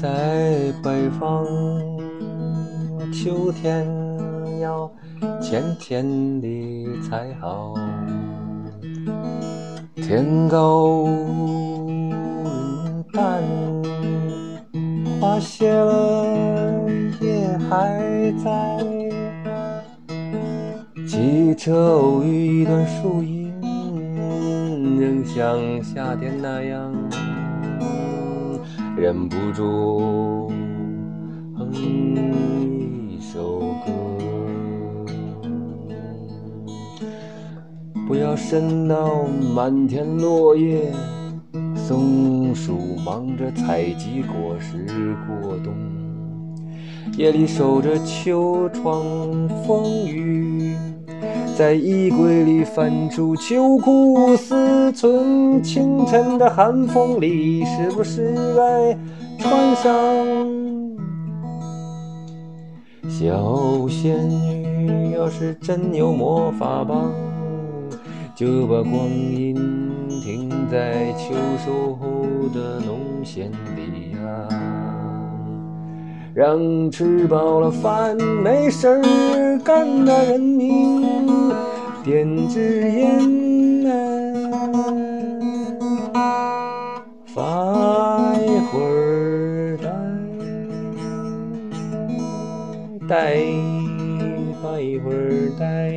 在北方，秋天要甜甜的才好。天高云淡，花谢了叶还在。汽车偶遇一段树荫，仍像夏天那样。忍不住哼一首歌，不要伸到满天落叶，松鼠忙着采集果实过冬，夜里守着秋窗风雨。在衣柜里翻出秋裤思忖，清晨的寒风里，是不是该穿上？小仙女要是真有魔法棒，就把光阴停在秋收后的农闲里呀。让吃饱了饭没事儿干的人民点支烟啊，发一会儿呆，呆发一会儿呆，